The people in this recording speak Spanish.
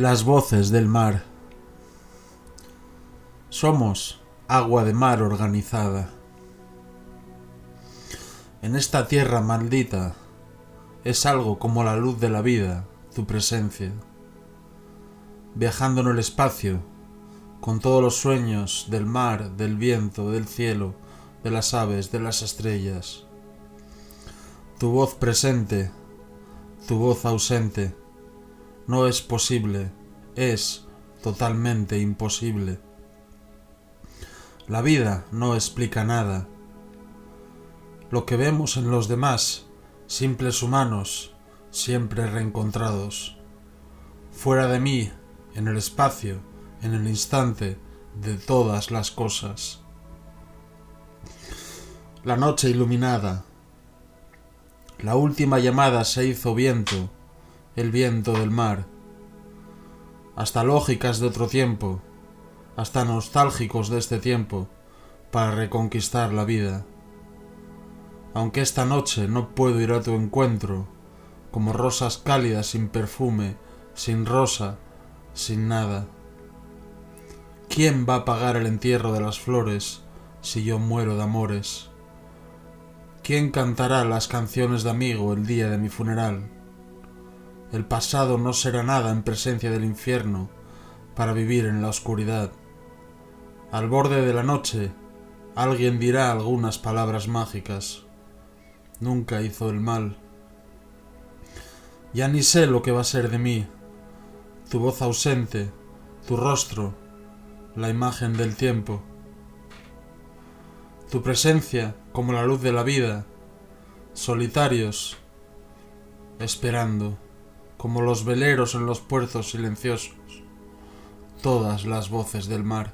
Las voces del mar. Somos agua de mar organizada. En esta tierra maldita es algo como la luz de la vida, tu presencia. Viajando en el espacio, con todos los sueños del mar, del viento, del cielo, de las aves, de las estrellas. Tu voz presente, tu voz ausente, no es posible, es totalmente imposible. La vida no explica nada. Lo que vemos en los demás, simples humanos, siempre reencontrados. Fuera de mí, en el espacio, en el instante de todas las cosas. La noche iluminada. La última llamada se hizo viento, el viento del mar. Hasta lógicas de otro tiempo, hasta nostálgicos de este tiempo, para reconquistar la vida. Aunque esta noche no puedo ir a tu encuentro, como rosas cálidas sin perfume, sin rosa, sin nada. ¿Quién va a pagar el entierro de las flores si yo muero de amores? ¿Quién cantará las canciones de amigo el día de mi funeral? El pasado no será nada en presencia del infierno para vivir en la oscuridad. Al borde de la noche alguien dirá algunas palabras mágicas. Nunca hizo el mal. Ya ni sé lo que va a ser de mí. Tu voz ausente, tu rostro, la imagen del tiempo. Tu presencia como la luz de la vida, solitarios, esperando, como los veleros en los puertos silenciosos, todas las voces del mar.